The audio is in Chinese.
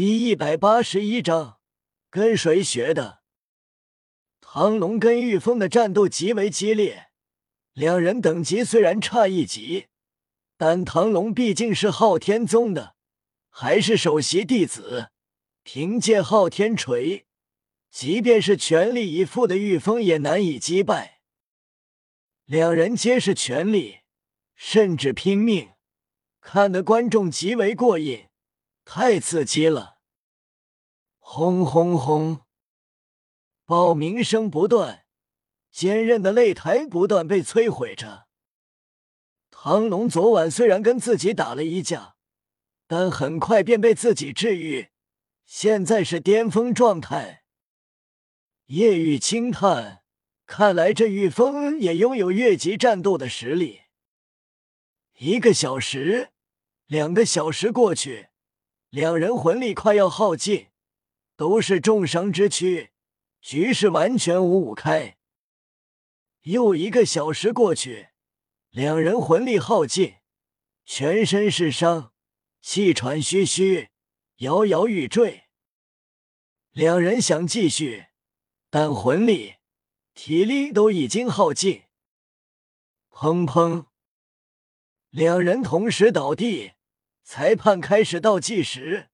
第一百八十一章，跟谁学的？唐龙跟玉峰的战斗极为激烈，两人等级虽然差一级，但唐龙毕竟是昊天宗的，还是首席弟子，凭借昊天锤，即便是全力以赴的玉峰也难以击败。两人皆是全力，甚至拼命，看得观众极为过瘾，太刺激了！轰轰轰！爆鸣声不断，坚韧的擂台不断被摧毁着。唐龙昨晚虽然跟自己打了一架，但很快便被自己治愈，现在是巅峰状态。叶雨轻叹：“看来这玉峰也拥有越级战斗的实力。”一个小时，两个小时过去，两人魂力快要耗尽，都是重伤之躯。局势完全五五开。又一个小时过去，两人魂力耗尽，全身是伤，气喘吁吁，摇摇欲坠。两人想继续，但魂力、体力都已经耗尽。砰砰！两人同时倒地。裁判开始倒计时：